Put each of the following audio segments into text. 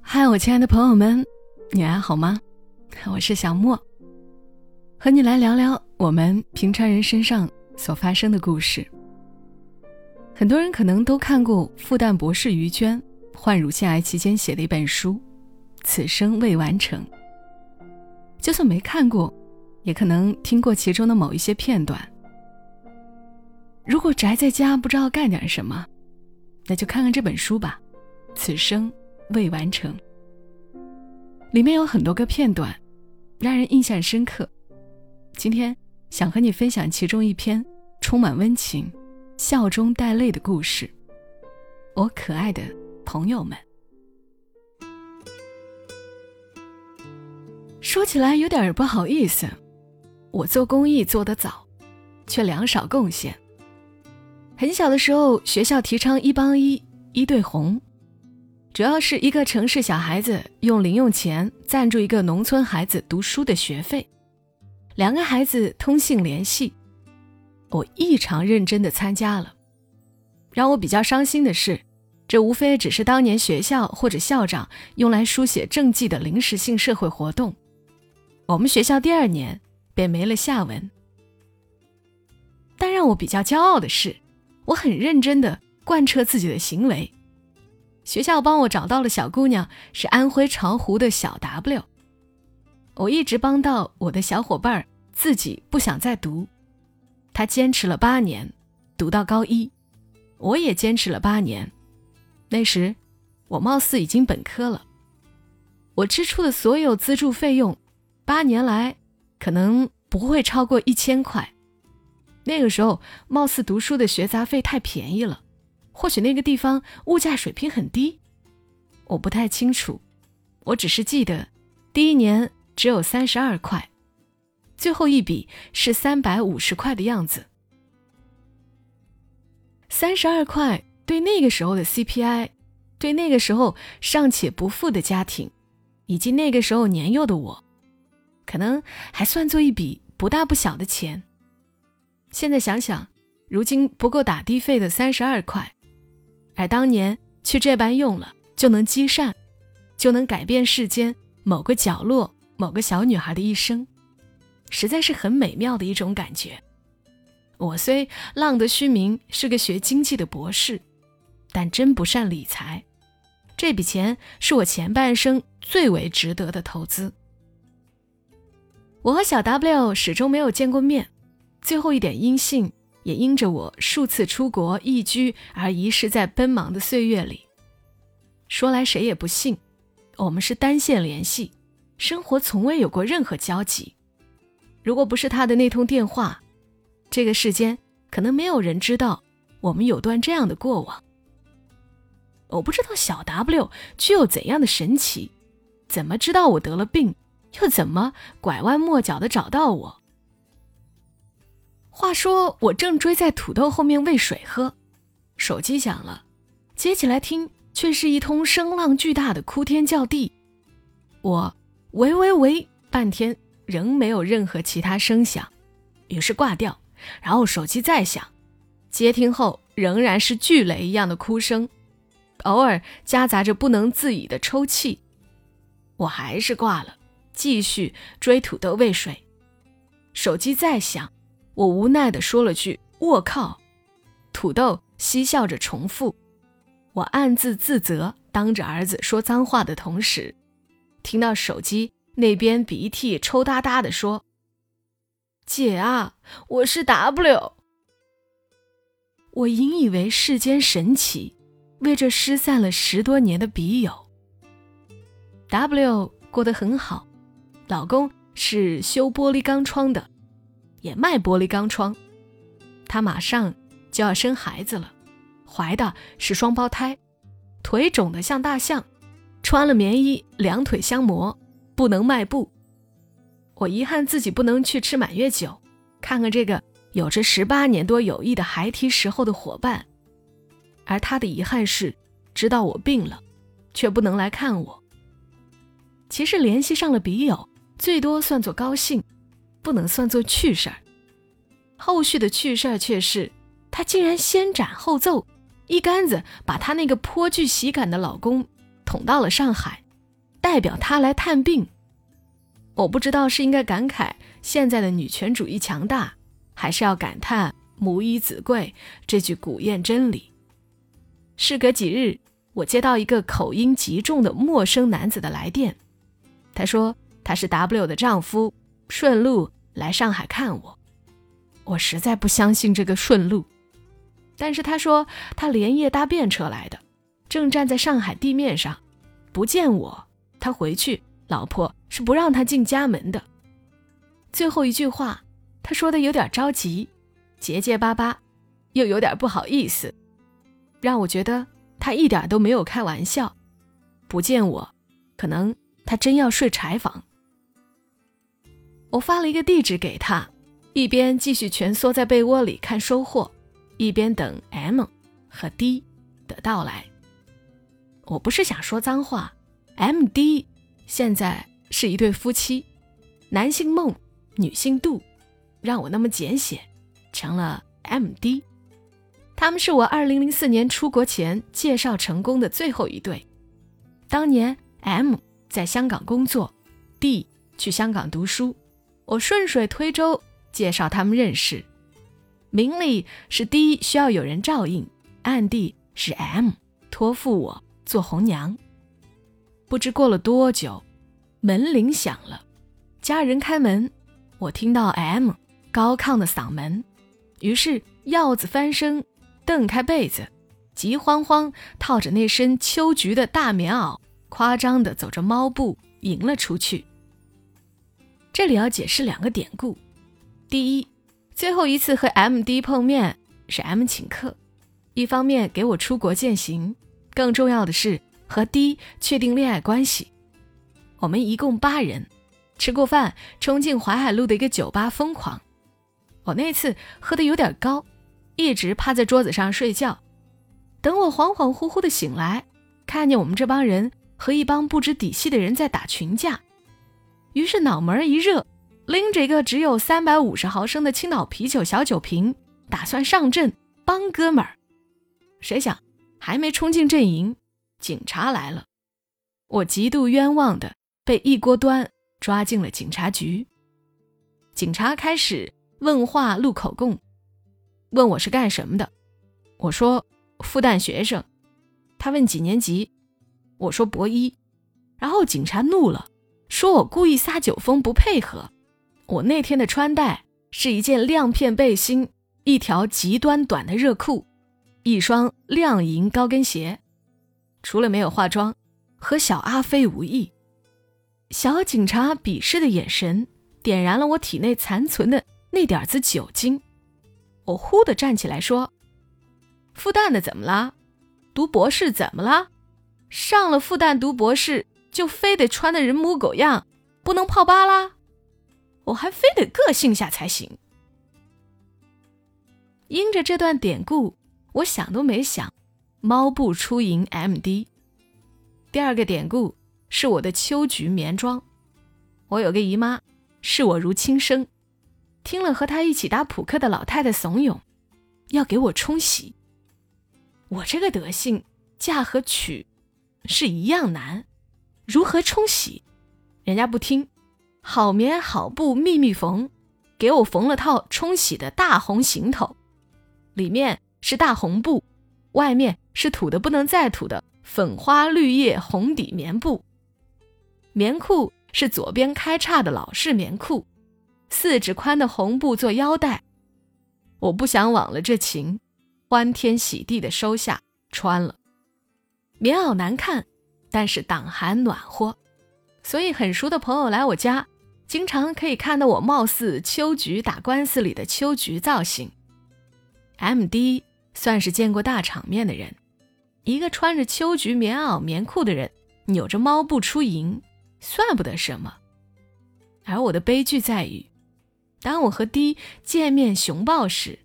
嗨，我亲爱的朋友们，你还好吗？我是小莫，和你来聊聊我们平常人身上所发生的故事。很多人可能都看过复旦博士于娟患乳腺癌期间写的一本书《此生未完成》。就算没看过，也可能听过其中的某一些片段。如果宅在家不知道干点什么，那就看看这本书吧，《此生》。未完成，里面有很多个片段，让人印象深刻。今天想和你分享其中一篇充满温情、笑中带泪的故事。我可爱的朋友们，说起来有点不好意思，我做公益做得早，却两少贡献。很小的时候，学校提倡一帮一，一对红。主要是一个城市小孩子用零用钱赞助一个农村孩子读书的学费，两个孩子通信联系，我异常认真的参加了。让我比较伤心的是，这无非只是当年学校或者校长用来书写政绩的临时性社会活动，我们学校第二年便没了下文。但让我比较骄傲的是，我很认真的贯彻自己的行为。学校帮我找到了小姑娘，是安徽巢湖的小 W。我一直帮到我的小伙伴自己不想再读，他坚持了八年，读到高一，我也坚持了八年。那时我貌似已经本科了，我支出的所有资助费用，八年来可能不会超过一千块。那个时候貌似读书的学杂费太便宜了。或许那个地方物价水平很低，我不太清楚。我只是记得，第一年只有三十二块，最后一笔是三百五十块的样子。三十二块对那个时候的 CPI，对那个时候尚且不富的家庭，以及那个时候年幼的我，可能还算作一笔不大不小的钱。现在想想，如今不够打的费的三十二块。而当年去这般用了，就能积善，就能改变世间某个角落、某个小女孩的一生，实在是很美妙的一种感觉。我虽浪得虚名，是个学经济的博士，但真不善理财。这笔钱是我前半生最为值得的投资。我和小 W 始终没有见过面，最后一点音信。也因着我数次出国异居而遗失在奔忙的岁月里。说来谁也不信，我们是单线联系，生活从未有过任何交集。如果不是他的那通电话，这个世间可能没有人知道我们有段这样的过往。我不知道小 W 具有怎样的神奇，怎么知道我得了病，又怎么拐弯抹角的找到我？话说，我正追在土豆后面喂水喝，手机响了，接起来听，却是一通声浪巨大的哭天叫地。我喂喂喂半天，仍没有任何其他声响，于是挂掉，然后手机再响，接听后仍然是巨雷一样的哭声，偶尔夹杂着不能自已的抽泣。我还是挂了，继续追土豆喂水，手机再响。我无奈地说了句“我靠”，土豆嬉笑着重复。我暗自自责，当着儿子说脏话的同时，听到手机那边鼻涕抽哒哒地说：“姐啊，我是 W。”我引以为世间神奇，为这失散了十多年的笔友。W 过得很好，老公是修玻璃钢窗的。也卖玻璃钢窗，她马上就要生孩子了，怀的是双胞胎，腿肿得像大象，穿了棉衣两腿相磨，不能迈步。我遗憾自己不能去吃满月酒，看看这个有着十八年多友谊的孩提时候的伙伴，而他的遗憾是知道我病了，却不能来看我。其实联系上了笔友，最多算作高兴。不能算作趣事儿，后续的趣事儿却是，她竟然先斩后奏，一竿子把她那个颇具喜感的老公捅到了上海，代表她来探病。我不知道是应该感慨现在的女权主义强大，还是要感叹“母以子贵”这句古谚真理。事隔几日，我接到一个口音极重的陌生男子的来电，他说他是 W 的丈夫，顺路来上海看我。我实在不相信这个顺路，但是他说他连夜搭便车来的，正站在上海地面上，不见我，他回去。老婆是不让他进家门的。最后一句话，他说的有点着急，结结巴巴，又有点不好意思，让我觉得他一点都没有开玩笑。不见我，可能他真要睡柴房。我发了一个地址给他，一边继续蜷缩在被窝里看收获，一边等 M 和 D 的到来。我不是想说脏话，M D。现在是一对夫妻，男性梦，女性度，让我那么简写，成了 M D。他们是我2004年出国前介绍成功的最后一对。当年 M 在香港工作，D 去香港读书，我顺水推舟介绍他们认识。明里是 D 需要有人照应，暗地是 M 托付我做红娘。不知过了多久，门铃响了，家人开门，我听到 M 高亢的嗓门，于是鹞子翻身，蹬开被子，急慌慌套着那身秋菊的大棉袄，夸张地走着猫步迎了出去。这里要解释两个典故：第一，最后一次和 M D 碰面是 M 请客，一方面给我出国践行，更重要的是。和 D 确定恋爱关系，我们一共八人，吃过饭，冲进淮海路的一个酒吧疯狂。我那次喝的有点高，一直趴在桌子上睡觉。等我恍恍惚惚的醒来，看见我们这帮人和一帮不知底细的人在打群架，于是脑门一热，拎着一个只有三百五十毫升的青岛啤酒小酒瓶，打算上阵帮哥们儿。谁想还没冲进阵营。警察来了，我极度冤枉的被一锅端抓进了警察局。警察开始问话录口供，问我是干什么的，我说复旦学生。他问几年级，我说博一。然后警察怒了，说我故意撒酒疯不配合。我那天的穿戴是一件亮片背心，一条极端短的热裤，一双亮银高跟鞋。除了没有化妆，和小阿飞无异。小警察鄙视的眼神点燃了我体内残存的那点子酒精。我忽地站起来说：“复旦的怎么了？读博士怎么了？上了复旦读博士就非得穿的人模狗样，不能泡吧啦？我还非得个性下才行。”因着这段典故，我想都没想。猫步出营，M.D。第二个典故是我的秋菊棉装。我有个姨妈，视我如亲生。听了和她一起打扑克的老太太怂恿，要给我冲洗。我这个德性，嫁和娶是一样难，如何冲洗？人家不听，好棉好布密密缝，给我缝了套冲洗的大红行头，里面是大红布。外面是土的不能再土的粉花绿叶红底棉布，棉裤是左边开叉的老式棉裤，四指宽的红布做腰带。我不想枉了这情，欢天喜地的收下穿了。棉袄难看，但是挡寒暖和，所以很熟的朋友来我家，经常可以看到我貌似秋菊打官司里的秋菊造型。M D。算是见过大场面的人，一个穿着秋菊棉袄棉裤的人，扭着猫步出营，算不得什么。而我的悲剧在于，当我和 D 见面熊抱时，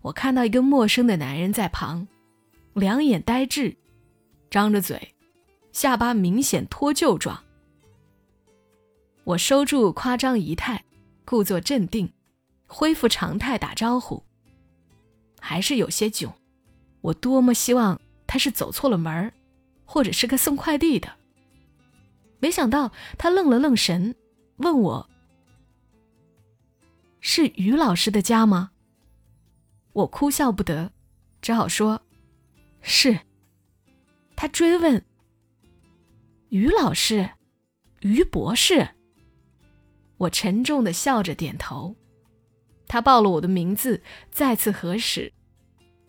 我看到一个陌生的男人在旁，两眼呆滞，张着嘴，下巴明显脱臼状。我收住夸张仪态，故作镇定，恢复常态打招呼。还是有些囧，我多么希望他是走错了门儿，或者是个送快递的。没想到他愣了愣神，问我：“是于老师的家吗？”我哭笑不得，只好说：“是。”他追问：“于老师，于博士？”我沉重的笑着点头。他报了我的名字，再次核实，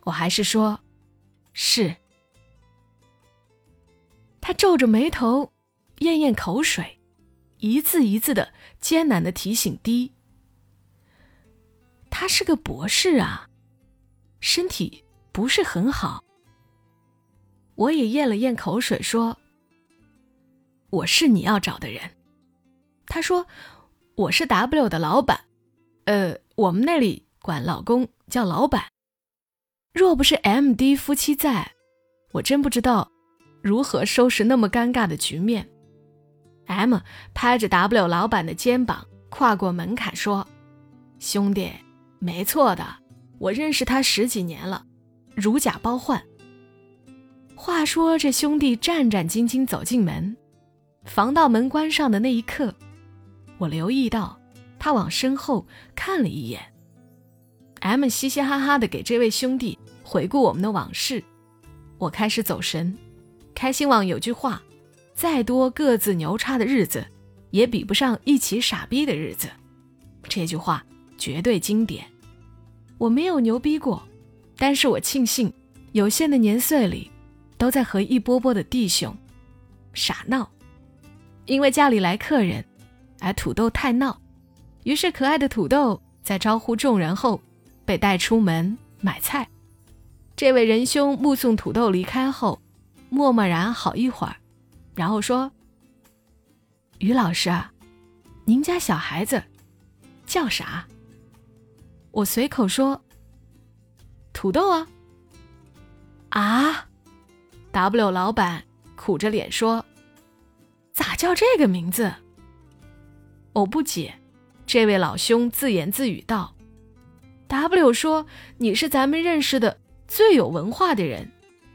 我还是说：“是。”他皱着眉头，咽咽口水，一字一字的艰难的提醒：“滴，他是个博士啊，身体不是很好。”我也咽了咽口水，说：“我是你要找的人。”他说：“我是 W 的老板，呃。”我们那里管老公叫老板，若不是 M D 夫妻在，我真不知道如何收拾那么尴尬的局面。M 拍着 W 老板的肩膀，跨过门槛说：“兄弟，没错的，我认识他十几年了，如假包换。”话说这兄弟战战兢兢走进门，防盗门关上的那一刻，我留意到。他往身后看了一眼，M 嘻嘻哈哈的给这位兄弟回顾我们的往事。我开始走神。开心网有句话：再多各自牛叉的日子，也比不上一起傻逼的日子。这句话绝对经典。我没有牛逼过，但是我庆幸有限的年岁里，都在和一波波的弟兄傻闹。因为家里来客人，而土豆太闹。于是，可爱的土豆在招呼众人后，被带出门买菜。这位仁兄目送土豆离开后，默默然好一会儿，然后说：“于老师啊，您家小孩子叫啥？”我随口说：“土豆啊。”啊，W 老板苦着脸说：“咋叫这个名字？”我不解。这位老兄自言自语道：“W 说你是咱们认识的最有文化的人，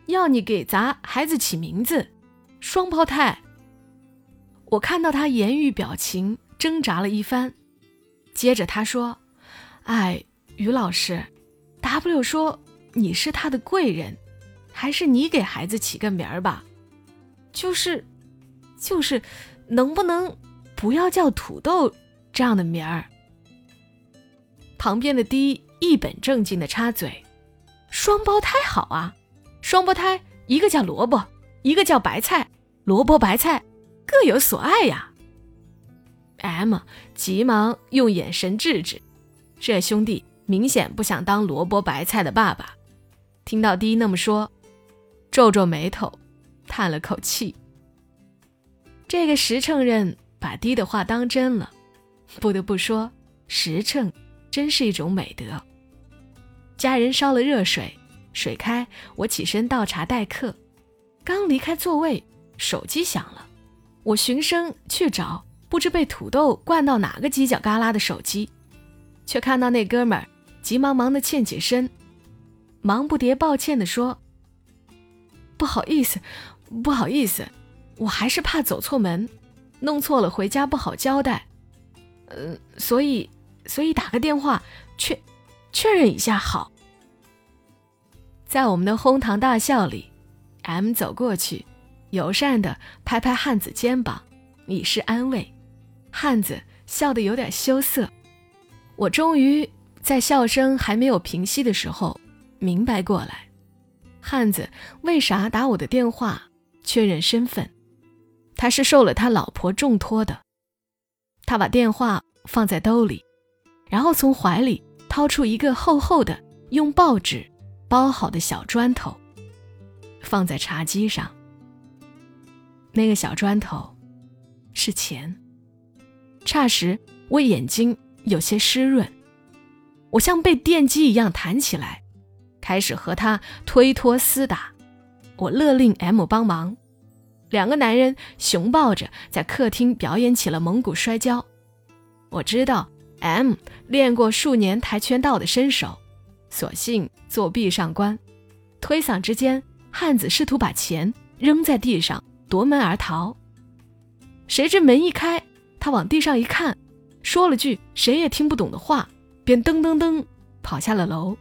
要你给咱孩子起名字，双胞胎。”我看到他言语表情挣扎了一番，接着他说：“哎，于老师，W 说你是他的贵人，还是你给孩子起个名儿吧？就是，就是，能不能不要叫土豆？”这样的名儿，旁边的 D 一本正经的插嘴：“双胞胎好啊，双胞胎一个叫萝卜，一个叫白菜，萝卜白菜各有所爱呀。”M 急忙用眼神制止，这兄弟明显不想当萝卜白菜的爸爸。听到 D 那么说，皱皱眉头，叹了口气。这个实诚人把低的话当真了。不得不说，实诚真是一种美德。家人烧了热水，水开，我起身倒茶待客。刚离开座位，手机响了，我循声去找，不知被土豆灌到哪个犄角旮旯的手机，却看到那哥们儿急忙忙的欠起身，忙不迭抱歉的说：“不好意思，不好意思，我还是怕走错门，弄错了回家不好交代。”嗯，所以，所以打个电话确确认一下好。在我们的哄堂大笑里，M 走过去，友善的拍拍汉子肩膀，以示安慰。汉子笑得有点羞涩。我终于在笑声还没有平息的时候明白过来，汉子为啥打我的电话确认身份？他是受了他老婆重托的。他把电话放在兜里，然后从怀里掏出一个厚厚的、用报纸包好的小砖头，放在茶几上。那个小砖头是钱。霎时，我眼睛有些湿润，我像被电击一样弹起来，开始和他推脱厮打。我勒令 M 帮忙。两个男人熊抱着在客厅表演起了蒙古摔跤。我知道 M 练过数年跆拳道的身手，索性作壁上观。推搡之间，汉子试图把钱扔在地上，夺门而逃。谁知门一开，他往地上一看，说了句谁也听不懂的话，便噔噔噔跑下了楼。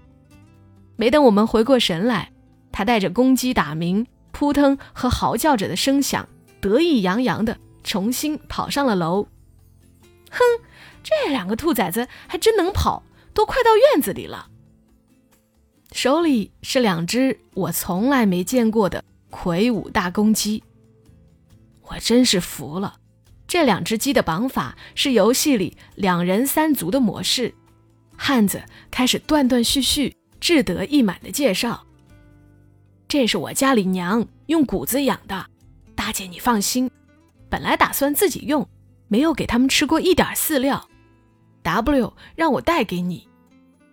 没等我们回过神来，他带着公鸡打鸣、扑腾和嚎叫着的声响，得意洋洋的重新跑上了楼。哼，这两个兔崽子还真能跑，都快到院子里了。手里是两只我从来没见过的魁梧大公鸡，我真是服了。这两只鸡的绑法是游戏里两人三足的模式。汉子开始断断续续、志得意满的介绍：“这是我家里娘用谷子养的，大姐你放心，本来打算自己用，没有给他们吃过一点饲料。W 让我带给你，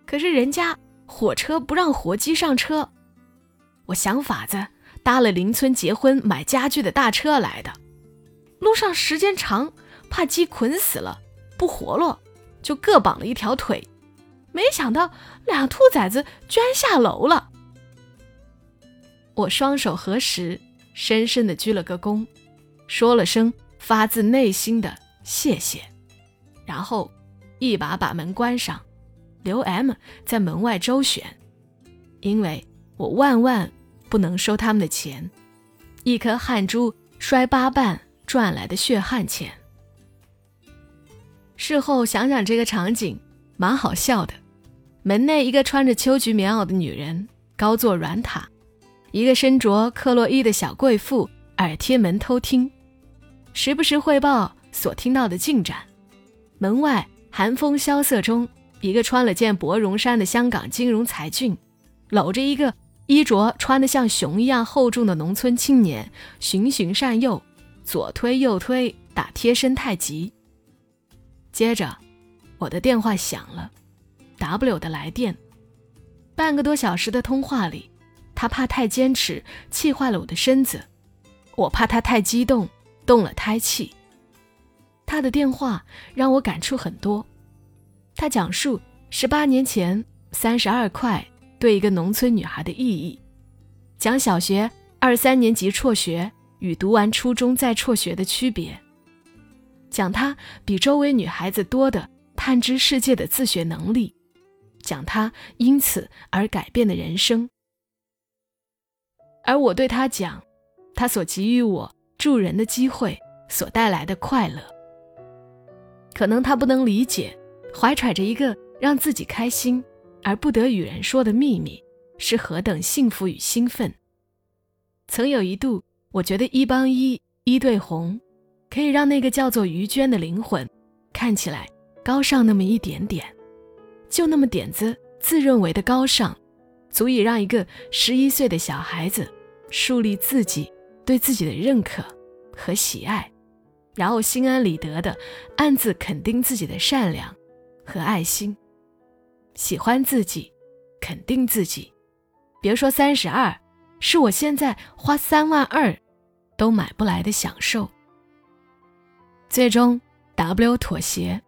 可是人家……”火车不让活鸡上车，我想法子搭了邻村结婚买家具的大车来的。路上时间长，怕鸡捆死了不活络，就各绑了一条腿。没想到俩兔崽子居然下楼了。我双手合十，深深的鞠了个躬，说了声发自内心的谢谢，然后一把把门关上。刘 M 在门外周旋，因为我万万不能收他们的钱，一颗汗珠摔八瓣赚来的血汗钱。事后想想这个场景，蛮好笑的。门内一个穿着秋菊棉袄的女人高坐软塔，一个身着克洛伊的小贵妇耳贴门偷听，时不时汇报所听到的进展。门外寒风萧瑟中。一个穿了件薄绒衫的香港金融才俊，搂着一个衣着穿得像熊一样厚重的农村青年，循循善诱，左推右推，打贴身太极。接着，我的电话响了，W 的来电。半个多小时的通话里，他怕太坚持，气坏了我的身子；我怕他太激动，动了胎气。他的电话让我感触很多。他讲述十八年前三十二块对一个农村女孩的意义，讲小学二三年级辍学与读完初中再辍学的区别，讲他比周围女孩子多的探知世界的自学能力，讲他因此而改变的人生。而我对他讲，他所给予我助人的机会所带来的快乐。可能他不能理解。怀揣着一个让自己开心而不得与人说的秘密，是何等幸福与兴奋。曾有一度，我觉得一帮一，一对红，可以让那个叫做于娟的灵魂看起来高尚那么一点点，就那么点子自认为的高尚，足以让一个十一岁的小孩子树立自己对自己的认可和喜爱，然后心安理得的暗自肯定自己的善良。和爱心，喜欢自己，肯定自己。别说三十二，是我现在花三万二都买不来的享受。最终，W 妥协，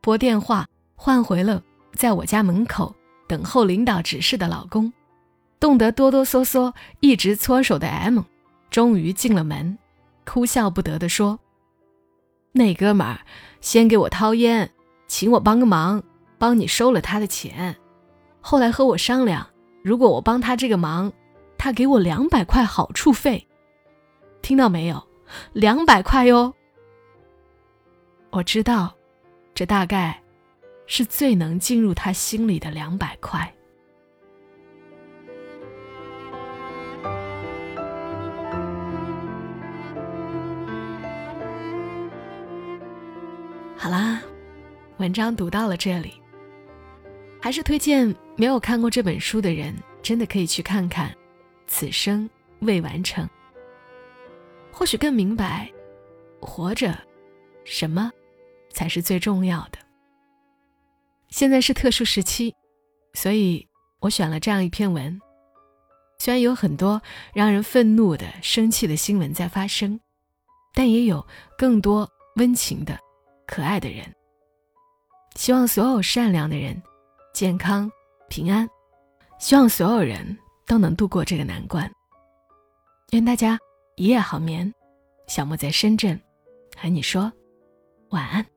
拨电话换回了在我家门口等候领导指示的老公。冻得哆哆嗦嗦、一直搓手的 M，终于进了门，哭笑不得地说：“那哥们儿先给我掏烟。”请我帮个忙，帮你收了他的钱。后来和我商量，如果我帮他这个忙，他给我两百块好处费。听到没有？两百块哟。我知道，这大概是最能进入他心里的两百块。好啦。文章读到了这里，还是推荐没有看过这本书的人，真的可以去看看。此生未完成，或许更明白，活着，什么，才是最重要的。现在是特殊时期，所以我选了这样一篇文。虽然有很多让人愤怒的、生气的新闻在发生，但也有更多温情的、可爱的人。希望所有善良的人健康平安，希望所有人都能度过这个难关。愿大家一夜好眠。小莫在深圳，和你说晚安。